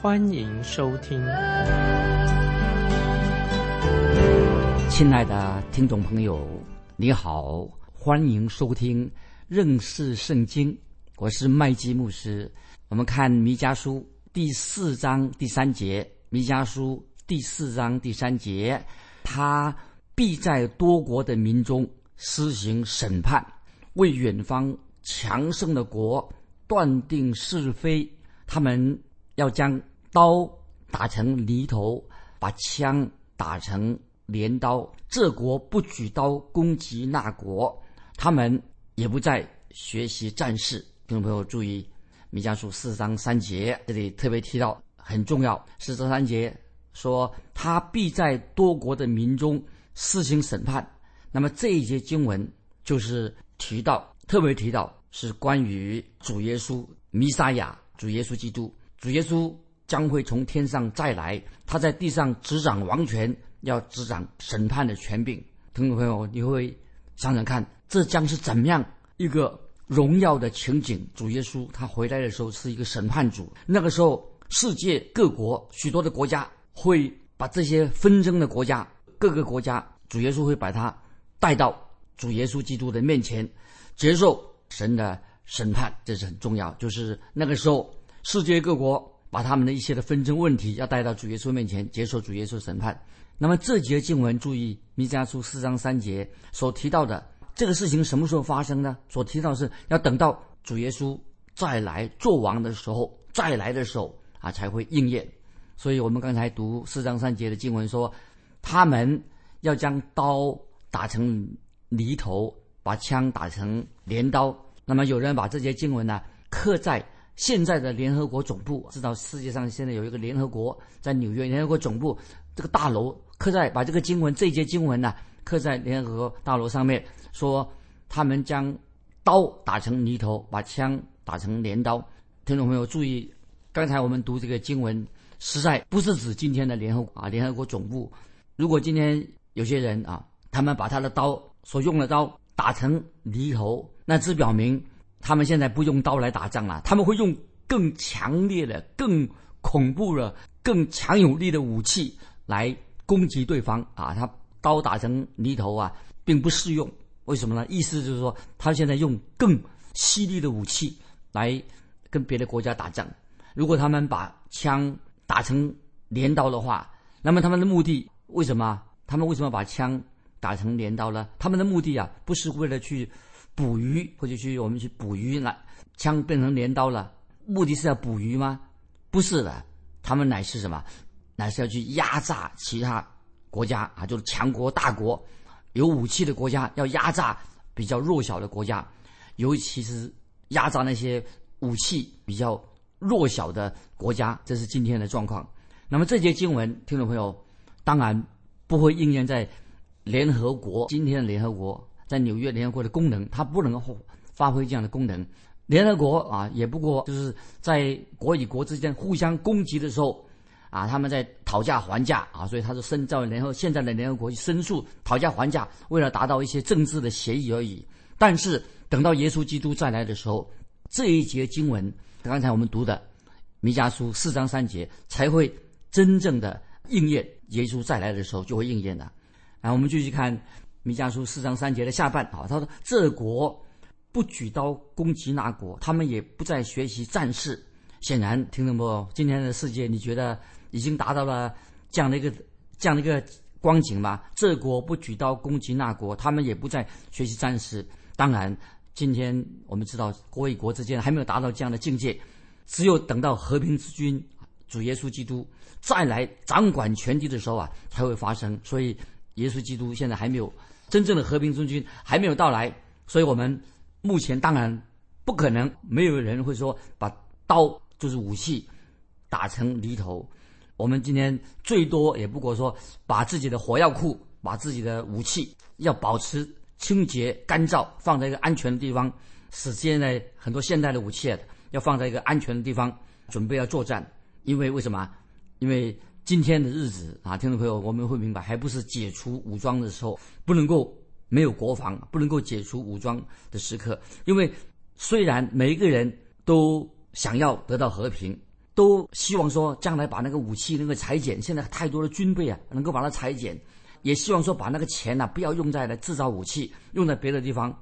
欢迎收听。亲爱的听众朋友，你好，欢迎收听认识圣经。我是麦基牧师。我们看弥迦书第四章第三节，弥迦书第四章第三节，他必在多国的民中施行审判，为远方强盛的国断定是非。他们要将刀打成犁头，把枪打成镰刀。这国不举刀攻击那国，他们也不再学习战事。听众朋友注意，《弥迦书》四章三节，这里特别提到很重要。四章三节说，他必在多国的民中施行审判。那么这一节经文就是提到，特别提到是关于主耶稣弥撒亚，主耶稣基督，主耶稣将会从天上再来，他在地上执掌王权，要执掌审判的权柄。听众朋友，你会想想看，这将是怎么样一个？荣耀的情景，主耶稣他回来的时候是一个审判主。那个时候，世界各国许多的国家会把这些纷争的国家，各个国家，主耶稣会把他带到主耶稣基督的面前，接受神的审判，这是很重要。就是那个时候，世界各国把他们的一些的纷争问题要带到主耶稣面前，接受主耶稣审判。那么这节经文，注意弥迦书四章三节所提到的。这个事情什么时候发生呢？所提到是要等到主耶稣再来做王的时候，再来的时候啊才会应验。所以我们刚才读四章三节的经文说，他们要将刀打成犁头，把枪打成镰刀。那么有人把这些经文呢刻在现在的联合国总部，知道世界上现在有一个联合国在纽约联合国总部这个大楼，刻在把这个经文这一节经文呢刻在联合国大楼上面。说他们将刀打成泥头，把枪打成镰刀。听众朋友注意，刚才我们读这个经文，实在不是指今天的联合国啊联合国总部。如果今天有些人啊，他们把他的刀所用的刀打成泥头，那只表明他们现在不用刀来打仗了，他们会用更强烈的、更恐怖的、更强有力的武器来攻击对方啊！他刀打成泥头啊，并不适用。为什么呢？意思就是说，他现在用更犀利的武器来跟别的国家打仗。如果他们把枪打成镰刀的话，那么他们的目的为什么？他们为什么把枪打成镰刀呢？他们的目的啊，不是为了去捕鱼或者去我们去捕鱼呢？枪变成镰刀了，目的是要捕鱼吗？不是的，他们乃是什么？乃是要去压榨其他国家啊，就是强国大国。有武器的国家要压榨比较弱小的国家，尤其是压榨那些武器比较弱小的国家，这是今天的状况。那么这节经文，听众朋友，当然不会应验在联合国今天的联合国，在纽约联合国的功能，它不能发挥这样的功能。联合国啊，也不过就是在国与国之间互相攻击的时候。啊，他们在讨价还价啊，所以他是申召联合现在的联合国去申诉讨价还价，为了达到一些政治的协议而已。但是等到耶稣基督再来的时候，这一节经文，刚才我们读的弥迦书四章三节才会真正的应验。耶稣再来的时候就会应验的。啊，我们继续看弥迦书四章三节的下半啊，他说：“这国不举刀攻击那国，他们也不再学习战事。”显然，听众朋友，今天的世界，你觉得？已经达到了这样的一个这样的一个光景吗？这国不举刀攻击那国，他们也不再学习战士。当然，今天我们知道国与国之间还没有达到这样的境界，只有等到和平之君主耶稣基督再来掌管全地的时候啊，才会发生。所以，耶稣基督现在还没有真正的和平之君还没有到来，所以我们目前当然不可能没有人会说把刀就是武器打成犁头。我们今天最多也不过说把自己的火药库、把自己的武器要保持清洁干燥，放在一个安全的地方，使现在很多现代的武器要放在一个安全的地方，准备要作战。因为为什么？因为今天的日子啊，听众朋友，我们会明白，还不是解除武装的时候，不能够没有国防，不能够解除武装的时刻。因为虽然每一个人都想要得到和平。都希望说将来把那个武器能够裁减，现在太多的军备啊，能够把它裁减，也希望说把那个钱呢不要用在来制造武器，用在别的地方。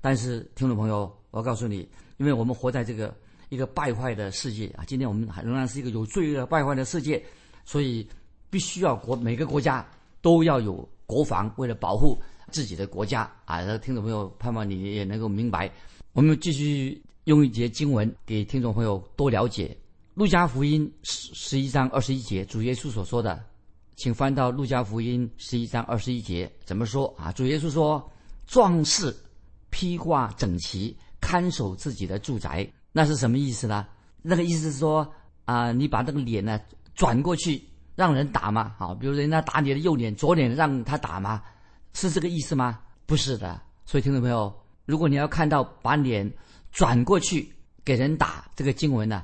但是听众朋友，我告诉你，因为我们活在这个一个败坏的世界啊，今天我们还仍然是一个有罪恶败坏的世界，所以必须要国每个国家都要有国防，为了保护自己的国家啊。听众朋友，盼望你也能够明白。我们继续用一节经文给听众朋友多了解。路加福音十十一章二十一节，主耶稣所说的，请翻到路加福音十一章二十一节，怎么说啊？主耶稣说：“壮士披挂整齐，看守自己的住宅。”那是什么意思呢？那个意思是说啊，你把这个脸呢转过去，让人打吗？好，比如人家打你的右脸，左脸让他打吗？是这个意思吗？不是的。所以听众朋友，如果你要看到把脸转过去给人打这个经文呢？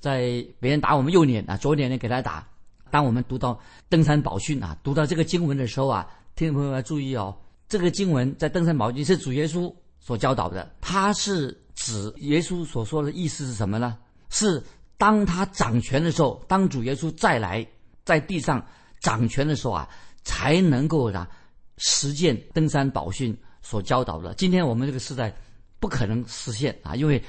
在别人打我们右脸啊，左脸呢给他打。当我们读到登山宝训啊，读到这个经文的时候啊，听众朋友要注意哦，这个经文在登山宝训是主耶稣所教导的，他是指耶稣所说的意思是什么呢？是当他掌权的时候，当主耶稣再来在地上掌权的时候啊，才能够啊实践登山宝训所教导的。今天我们这个时代不可能实现啊，因为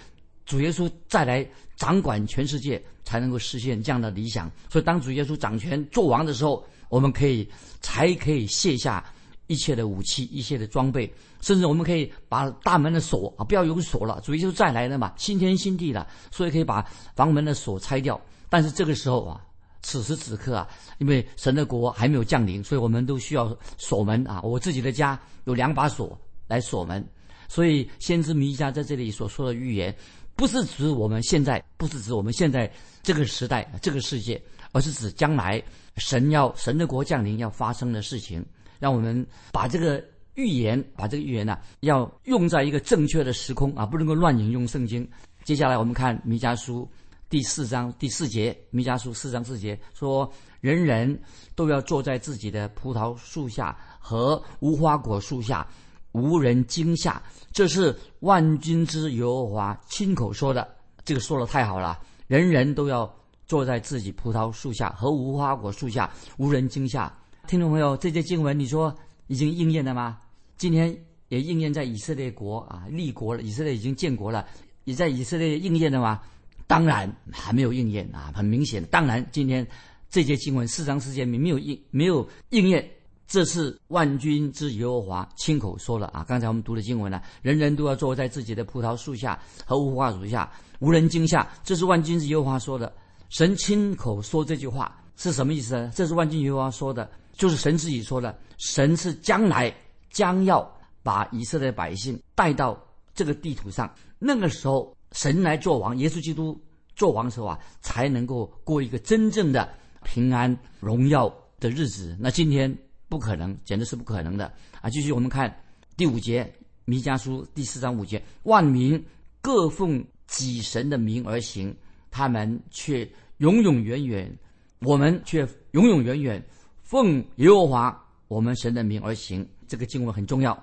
主耶稣再来。掌管全世界才能够实现这样的理想，所以当主耶稣掌权做王的时候，我们可以才可以卸下一切的武器、一切的装备，甚至我们可以把大门的锁啊不要用锁了，主耶稣再来了嘛，新天新地了，所以可以把房门的锁拆掉。但是这个时候啊，此时此刻啊，因为神的国还没有降临，所以我们都需要锁门啊。我自己的家有两把锁来锁门，所以先知弥迦在这里所说的预言。不是指我们现在，不是指我们现在这个时代、这个世界，而是指将来神要神的国降临要发生的事情。让我们把这个预言，把这个预言呢，要用在一个正确的时空啊，不能够乱引用圣经。接下来我们看弥迦书第四章第四节，弥迦书四章四节说：“人人都要坐在自己的葡萄树下和无花果树下。”无人惊吓，这是万军之耶和华亲口说的。这个说的太好了，人人都要坐在自己葡萄树下和无花果树下，无人惊吓。听众朋友，这些经文你说已经应验了吗？今天也应验在以色列国啊，立国了，以色列已经建国了，也在以色列应验了吗？当然还没有应验啊，很明显。当然，今天这些经文四章四节没有应没有应验。这是万军之耶和华亲口说了啊！刚才我们读的经文呢，人人都要坐在自己的葡萄树下和无花果树下，无人惊吓。这是万军之耶和华说的，神亲口说这句话是什么意思呢？这是万军耶和华说的，就是神自己说的。神是将来将要把以色列百姓带到这个地图上，那个时候神来做王，耶稣基督做王的时候啊，才能够过一个真正的平安荣耀的日子。那今天。不可能，简直是不可能的啊！继续，我们看第五节，弥迦书第四章五节：万民各奉己神的名而行，他们却永永远远；我们却永永远远奉耶和华我们神的名而行。这个经文很重要。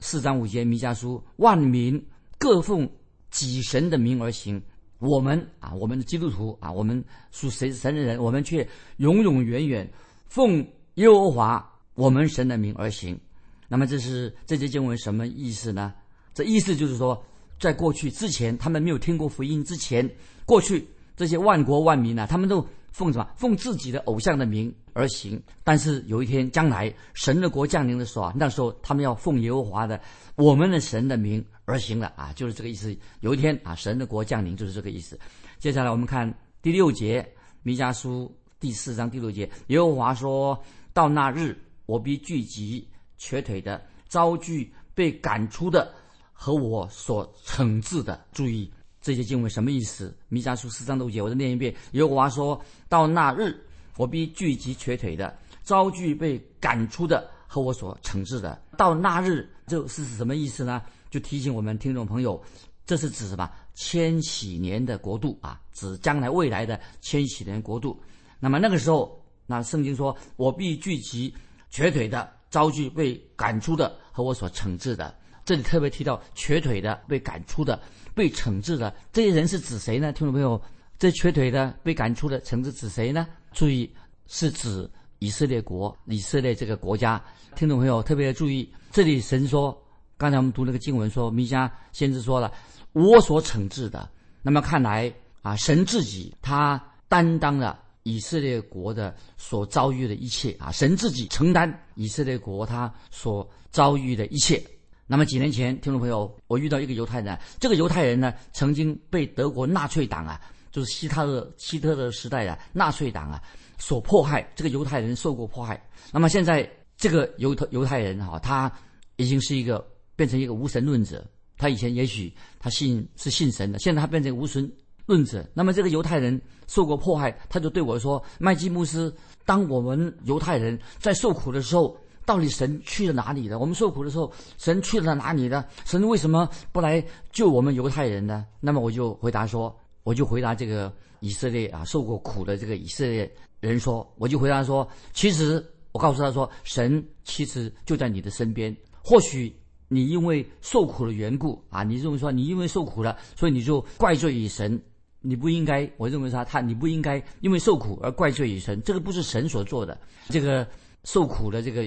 四章五节，弥迦书：万民各奉己神的名而行，我们啊，我们的基督徒啊，我们属神神的人，我们却永永远远奉耶和华。我们神的名而行，那么这是这节经文什么意思呢？这意思就是说，在过去之前，他们没有听过福音之前，过去这些万国万民呢，他们都奉什么？奉自己的偶像的名而行。但是有一天将来神的国降临的时候啊，那时候他们要奉耶和华的我们的神的名而行了啊，就是这个意思。有一天啊，神的国降临就是这个意思。接下来我们看第六节，弥迦书第四章第六节，耶和华说到那日。我必聚集瘸腿的，遭拒被赶出的，和我所惩治的。注意这些经文什么意思？弥迦书四章六节，我再念一遍。耶和华说到那日，我必聚集瘸腿的，招聚被赶出的和我所惩治的。到那日，这是什么意思呢？就提醒我们听众朋友，这是指什么？千禧年的国度啊，指将来未来的千禧年国度。那么那个时候，那圣经说：“我必聚集瘸腿的，招聚被赶出的和我所惩治的。”这里特别提到瘸腿的、被赶出的、被惩治的这些人是指谁呢？听众朋友，这瘸腿的、被赶出的、惩治指谁呢？注意，是指以色列国、以色列这个国家。听众朋友特别注意，这里神说，刚才我们读那个经文说，弥迦先知说了，我所惩治的。那么看来啊，神自己他担当了以色列国的所遭遇的一切啊，神自己承担以色列国他所遭遇的一切。那么几年前，听众朋友，我遇到一个犹太人，这个犹太人呢，曾经被德国纳粹党啊。就是希特勒希特勒时代啊，纳粹党啊所迫害，这个犹太人受过迫害。那么现在这个犹太犹太人哈，他已经是一个变成一个无神论者。他以前也许他信是信神的，现在他变成无神论者。那么这个犹太人受过迫害，他就对我说：“麦基穆斯，当我们犹太人在受苦的时候，到底神去了哪里了？我们受苦的时候，神去了哪里呢？神为什么不来救我们犹太人呢？”那么我就回答说。我就回答这个以色列啊受过苦的这个以色列人说，我就回答说，其实我告诉他说，神其实就在你的身边。或许你因为受苦的缘故啊，你认为说你因为受苦了，所以你就怪罪于神，你不应该。我认为他他你不应该因为受苦而怪罪于神，这个不是神所做的。这个受苦的这个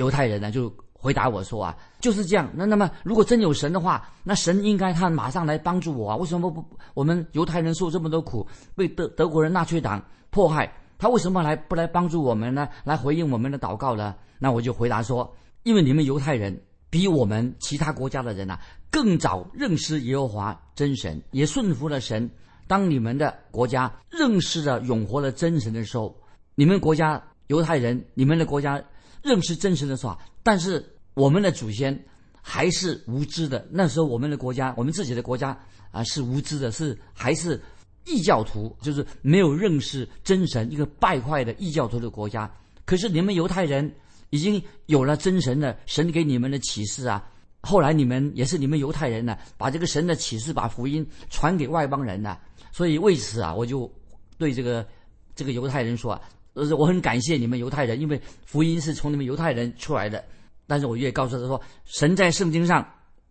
犹太人呢就。回答我说啊，就是这样。那那么，如果真有神的话，那神应该他马上来帮助我啊？为什么不？我们犹太人受这么多苦，被德德国人纳粹党迫害，他为什么来不来帮助我们呢？来回应我们的祷告呢？那我就回答说，因为你们犹太人比我们其他国家的人呐更早认识耶和华真神，也顺服了神。当你们的国家认识了永活的真神的时候，你们国家犹太人，你们的国家。认识真神的说，但是我们的祖先还是无知的。那时候我们的国家，我们自己的国家啊是无知的，是还是异教徒，就是没有认识真神，一个败坏的异教徒的国家。可是你们犹太人已经有了真神的神给你们的启示啊。后来你们也是你们犹太人呢，把这个神的启示、把福音传给外邦人呢。所以为此啊，我就对这个这个犹太人说。呃，我很感谢你们犹太人，因为福音是从你们犹太人出来的。但是我也告诉他说，神在圣经上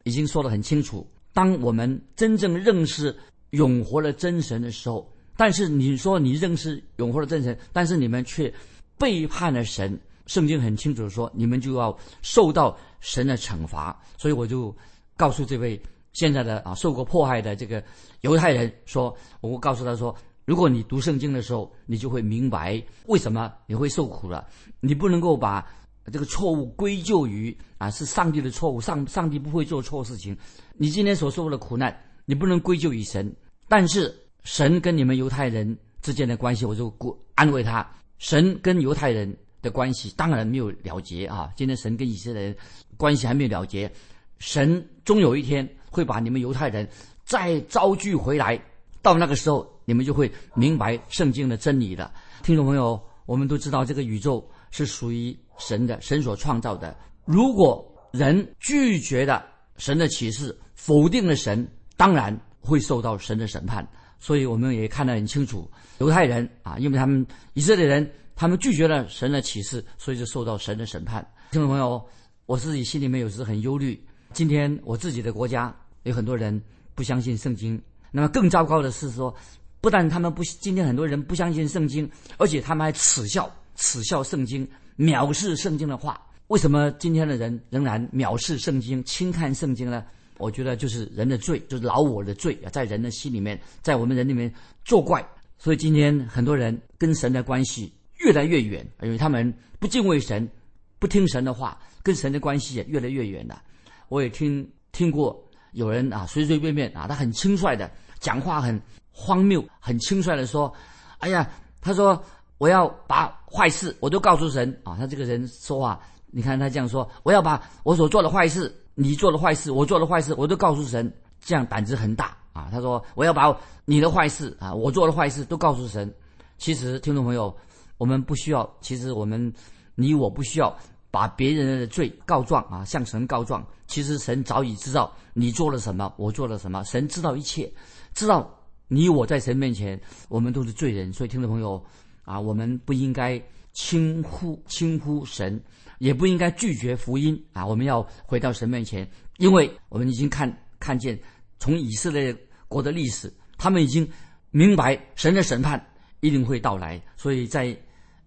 已经说得很清楚，当我们真正认识永活的真神的时候，但是你说你认识永活的真神，但是你们却背叛了神，圣经很清楚的说，你们就要受到神的惩罚。所以我就告诉这位现在的啊受过迫害的这个犹太人说，我告诉他说。如果你读圣经的时候，你就会明白为什么你会受苦了。你不能够把这个错误归咎于啊是上帝的错误，上上帝不会做错事情。你今天所受的苦难，你不能归咎于神。但是神跟你们犹太人之间的关系，我就安慰他：神跟犹太人的关系当然没有了结啊。今天神跟以色列人关系还没有了结，神终有一天会把你们犹太人再招聚回来。到那个时候。你们就会明白圣经的真理了，听众朋友，我们都知道这个宇宙是属于神的，神所创造的。如果人拒绝了神的启示，否定了神，当然会受到神的审判。所以我们也看得很清楚，犹太人啊，因为他们以色列人，他们拒绝了神的启示，所以就受到神的审判。听众朋友，我自己心里面有时很忧虑。今天我自己的国家有很多人不相信圣经，那么更糟糕的是说。不但他们不，今天很多人不相信圣经，而且他们还耻笑、耻笑圣经，藐视圣经的话。为什么今天的人仍然藐视圣经、轻看圣经呢？我觉得就是人的罪，就是老我的罪啊，在人的心里面，在我们人里面作怪。所以今天很多人跟神的关系越来越远，因为他们不敬畏神，不听神的话，跟神的关系也越来越远了。我也听听过有人啊，随随便便啊，他很轻率的讲话，很。荒谬，很轻率的说：“哎呀，他说我要把坏事我都告诉神啊。”他这个人说话，你看他这样说：“我要把我所做的坏事，你做的坏事，我做的坏事，我都告诉神。”这样胆子很大啊。他说：“我要把你的坏事啊，我做的坏事都告诉神。”其实，听众朋友，我们不需要，其实我们你我不需要把别人的罪告状啊，向神告状。其实神早已知道你做了什么，我做了什么，神知道一切，知道你我在神面前，我们都是罪人。所以听众朋友啊，我们不应该轻忽轻忽神，也不应该拒绝福音啊。我们要回到神面前，因为我们已经看看见从以色列国的历史，他们已经明白神的审判一定会到来。所以在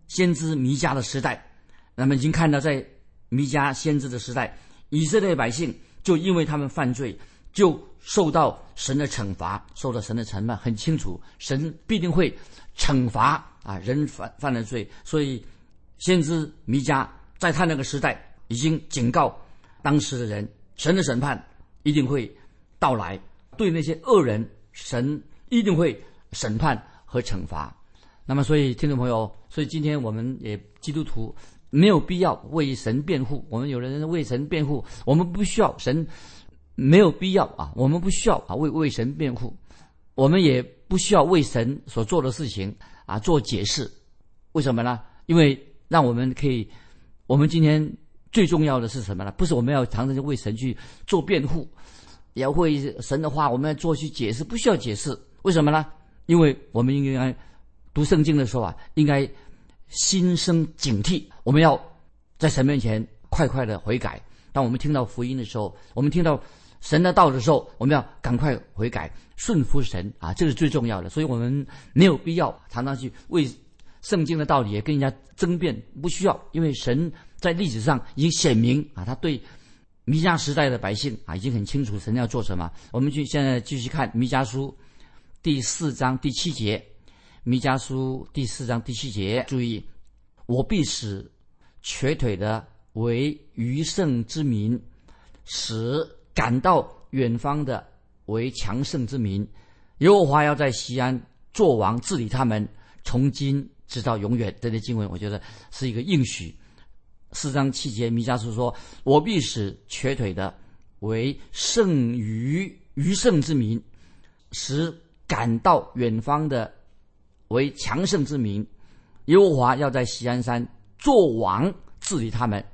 先知弥迦的时代，那么已经看到在弥迦先知的时代。以色列百姓就因为他们犯罪，就受到神的惩罚，受到神的惩罚很清楚，神必定会惩罚啊人犯犯了罪。所以先知弥迦在他那个时代已经警告当时的人，神的审判一定会到来，对那些恶人，神一定会审判和惩罚。那么，所以听众朋友，所以今天我们也基督徒。没有必要为神辩护。我们有的人为神辩护，我们不需要神，没有必要啊。我们不需要啊为为神辩护，我们也不需要为神所做的事情啊做解释。为什么呢？因为让我们可以，我们今天最重要的是什么呢？不是我们要常常为神去做辩护，也要为神的话我们要做去解释，不需要解释。为什么呢？因为我们应该读圣经的时候啊，应该。心生警惕，我们要在神面前快快的悔改。当我们听到福音的时候，我们听到神的道的时候，我们要赶快悔改，顺服神啊，这是最重要的。所以我们没有必要常常去为圣经的道理也跟人家争辩，不需要，因为神在历史上已经显明啊，他对弥迦时代的百姓啊已经很清楚神要做什么。我们去现在继续看弥迦书第四章第七节。弥迦书第四章第七节，注意，我必使瘸腿的为余剩之民，使赶到远方的为强盛之民。耶和华要在西安作王治理他们，从今直到永远。这些经文，我觉得是一个应许。四章七节，弥迦书说：“我必使瘸腿的为剩余余剩之民，使赶到远方的。”为强盛之民，耶和华要在西安山做王，治理他们，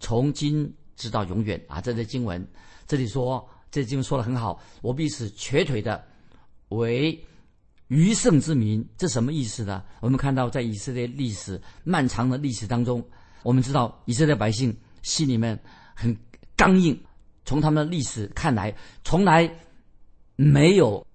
从今直到永远啊！这些经文，这里说，这经文说的很好。我必使瘸腿的为余剩之民，这什么意思呢？我们看到，在以色列历史漫长的历史当中，我们知道以色列百姓心里面很刚硬。从他们的历史看来，从来没有。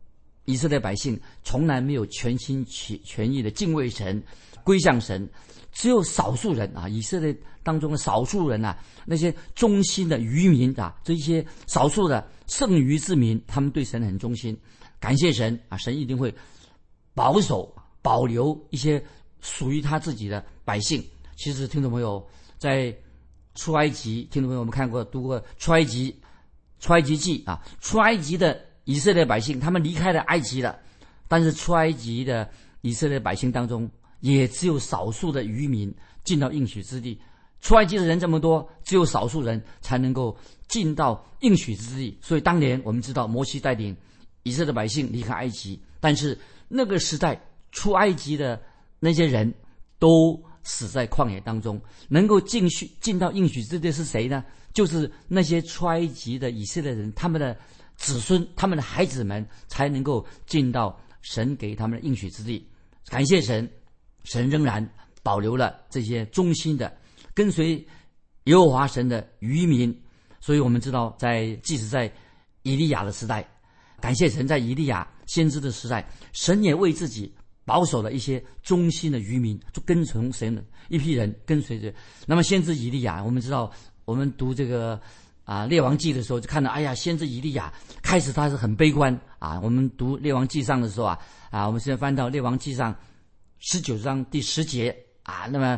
以色列百姓从来没有全心全全意的敬畏神、归向神，只有少数人啊，以色列当中的少数人呐，那些忠心的渔民啊，这些少数的剩余之民，他们对神很忠心，感谢神啊，神一定会保守保留一些属于他自己的百姓。其实，听众朋友在出埃及，听众朋友我们看过读过出埃及出埃及记啊，出埃及的。以色列百姓他们离开了埃及了，但是出埃及的以色列百姓当中，也只有少数的渔民进到应许之地。出埃及的人这么多，只有少数人才能够进到应许之地。所以当年我们知道，摩西带领以色列百姓离开埃及，但是那个时代出埃及的那些人都死在旷野当中。能够进去进到应许之地是谁呢？就是那些出埃及的以色列人，他们的。子孙他们的孩子们才能够进到神给他们的应许之地。感谢神，神仍然保留了这些忠心的跟随耶和华神的渔民。所以我们知道，在即使在以利亚的时代，感谢神，在以利亚先知的时代，神也为自己保守了一些忠心的渔民，就跟从神的一批人跟随着。那么先知以利亚，我们知道，我们读这个。啊，《列王记》的时候就看到，哎呀，先知以利亚开始他是很悲观啊。我们读《列王记上》的时候啊，啊，我们现在翻到《列王记上》十九章第十节啊，那么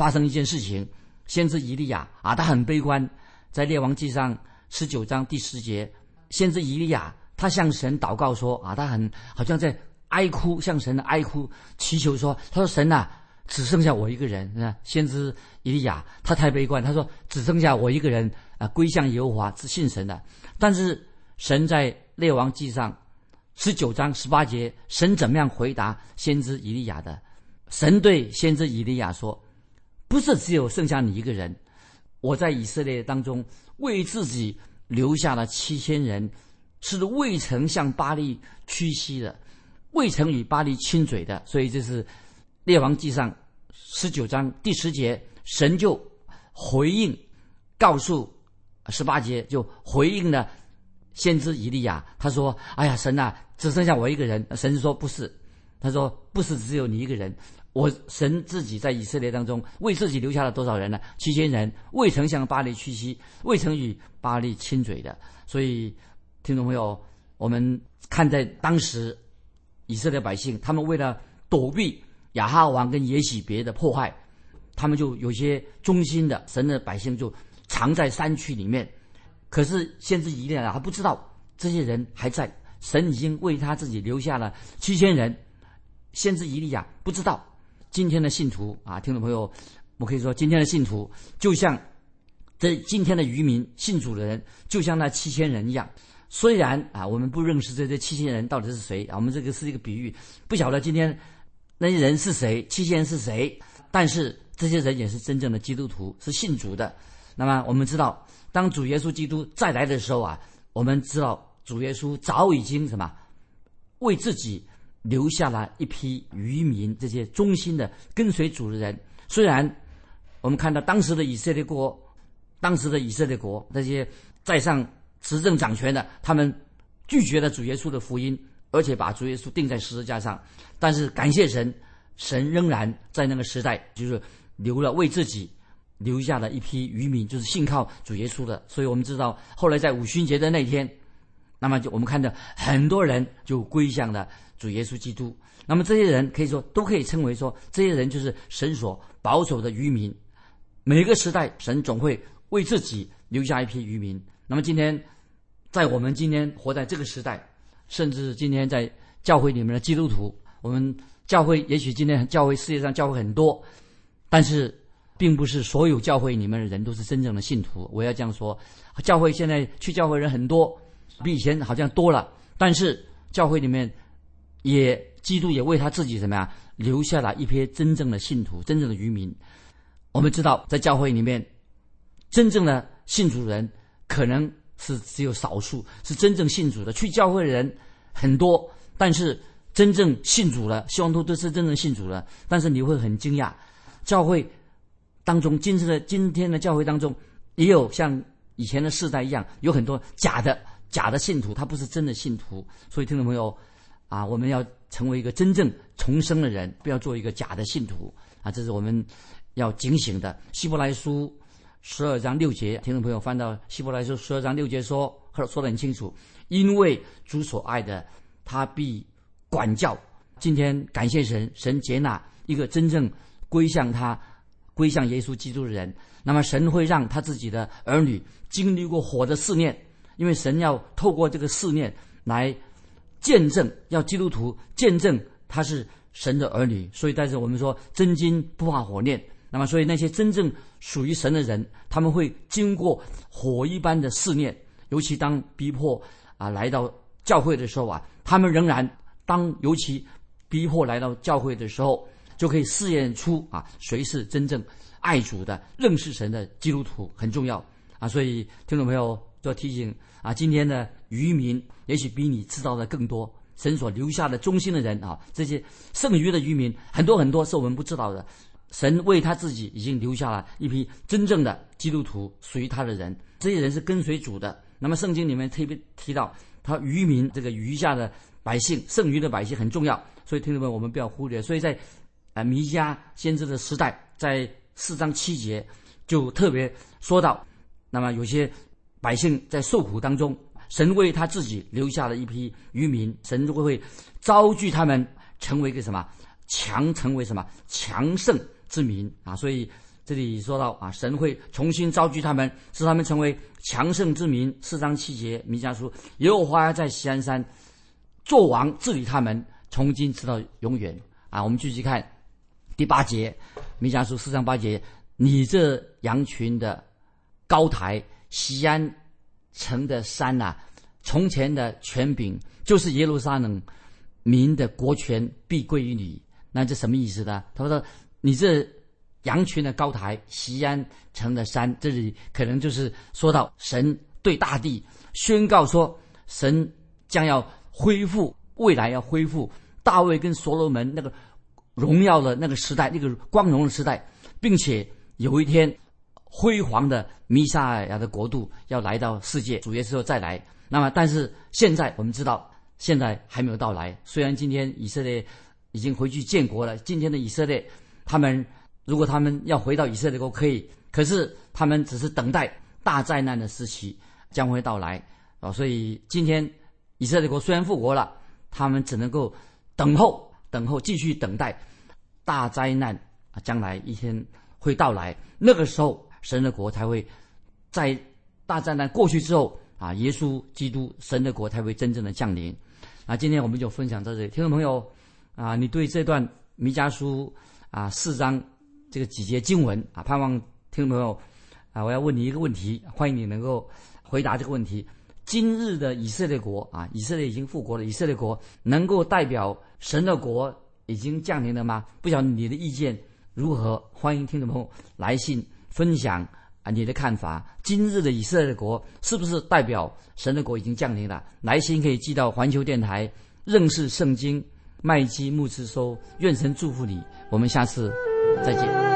发生一件事情，先知以利亚啊，他很悲观，在《列王记上》十九章第十节，先知以利亚他向神祷告说啊，他很好像在哀哭，向神的哀哭祈求说，他说神呐。只剩下我一个人，那先知以利亚他太悲观，他说只剩下我一个人啊，归向耶和华，是信神的。但是神在列王记上十九章十八节，神怎么样回答先知以利亚的神对先知以利亚说：“不是只有剩下你一个人，我在以色列当中为自己留下了七千人，是未曾向巴黎屈膝的，未曾与巴黎亲嘴的。所以这是列王记上十九章第十节，神就回应，告诉十八节就回应了。”先知以利亚他说：“哎呀，神呐，只剩下我一个人。”神说：“不是，他说不是只有你一个人。我神自己在以色列当中为自己留下了多少人呢？七千人，未曾向巴黎屈膝，未曾与巴黎亲嘴的。所以，听众朋友，我们看在当时以色列百姓，他们为了躲避亚哈王跟耶喜别的破坏，他们就有些忠心的神的百姓就藏在山区里面。”可是先知以利亚还不知道这些人还在，神已经为他自己留下了七千人。先知以利亚不知道，今天的信徒啊，听众朋友，我可以说今天的信徒就像这今天的渔民信主的人，就像那七千人一样。虽然啊，我们不认识这这七千人到底是谁啊，我们这个是一个比喻，不晓得今天那些人是谁，七千人是谁，但是这些人也是真正的基督徒，是信主的。那么我们知道。当主耶稣基督再来的时候啊，我们知道主耶稣早已经什么，为自己留下了一批渔民，这些忠心的跟随主的人。虽然我们看到当时的以色列国，当时的以色列国那些在上执政掌权的，他们拒绝了主耶稣的福音，而且把主耶稣钉在十字架上。但是感谢神，神仍然在那个时代就是留了为自己。留下了一批渔民，就是信靠主耶稣的。所以我们知道，后来在五旬节的那天，那么就我们看到很多人就归向了主耶稣基督。那么这些人可以说都可以称为说，这些人就是神所保守的渔民。每个时代，神总会为自己留下一批渔民。那么今天，在我们今天活在这个时代，甚至今天在教会里面的基督徒，我们教会也许今天教会世界上教会很多，但是。并不是所有教会里面的人都是真正的信徒。我要这样说，教会现在去教会人很多，比以前好像多了。但是教会里面，也基督也为他自己什么呀留下了一批真正的信徒、真正的渔民。我们知道，在教会里面，真正的信主人可能是只有少数，是真正信主的。去教会的人很多，但是真正信主的，希望都都是真正信主的。但是你会很惊讶，教会。当中，今天的今天的教会当中，也有像以前的世代一样，有很多假的假的信徒，他不是真的信徒。所以，听众朋友，啊，我们要成为一个真正重生的人，不要做一个假的信徒啊！这是我们要警醒的。希伯来书十二章六节，听众朋友翻到希伯来书十二章六节说，说得很清楚，因为主所爱的，他必管教。今天感谢神，神接纳一个真正归向他。归向耶稣基督的人，那么神会让他自己的儿女经历过火的试炼，因为神要透过这个试炼来见证，要基督徒见证他是神的儿女。所以，但是我们说真金不怕火炼。那么，所以那些真正属于神的人，他们会经过火一般的试炼，尤其当逼迫啊来到教会的时候啊，他们仍然当尤其逼迫来到教会的时候。就可以试验出啊，谁是真正爱主的、认识神的基督徒很重要啊！所以听众朋友要提醒啊，今天呢渔民也许比你知道的更多。神所留下的忠心的人啊，这些剩余的渔民很多很多是我们不知道的。神为他自己已经留下了一批真正的基督徒，属于他的人。这些人是跟随主的。那么圣经里面特别提到，他渔民这个余下的百姓、剩余的百姓很重要。所以听众朋友，我们不要忽略。所以在啊，弥迦先知的时代，在四章七节就特别说到，那么有些百姓在受苦当中，神为他自己留下了一批渔民，神就会招聚他们成为一个什么强，成为什么强盛之民啊！所以这里说到啊，神会重新招聚他们，使他们成为强盛之民。四章七节，弥迦书，耶和华在西安山做王治理他们，从今直到永远啊！我们继续看。第八节，弥迦书四章八节，你这羊群的高台，西安城的山呐，从前的权柄就是耶路撒冷民的国权必归于你。那这什么意思呢？他说：“你这羊群的高台，西安城的山，这里可能就是说到神对大地宣告说，神将要恢复，未来要恢复大卫跟所罗门那个荣耀的那个时代，那个光荣的时代，并且有一天辉煌的弥撒亚的国度要来到世界，主耶稣再来。那么，但是现在我们知道，现在还没有到来。虽然今天以色列已经回去建国了，今天的以色列，他们如果他们要回到以色列国可以，可是他们只是等待大灾难的时期将会到来啊。所以今天以色列国虽然复国了，他们只能够等候，等候，继续等待大灾难啊，将来一天会到来。那个时候，神的国才会在大灾难过去之后。啊，耶稣基督神的国才会真正的降临。那今天我们就分享到这里，听众朋友啊，你对这段弥迦书啊四章这个几节经文啊，盼望听众朋友啊，我要问你一个问题，欢迎你能够回答这个问题：今日的以色列国啊，以色列已经复国了，以色列国能够代表神的国已经降临了吗？不晓得你的意见如何？欢迎听众朋友来信分享。啊，你的看法？今日的以色列国是不是代表神的国已经降临了？来信可以寄到环球电台认识圣经麦基牧师说。愿神祝福你，我们下次再见。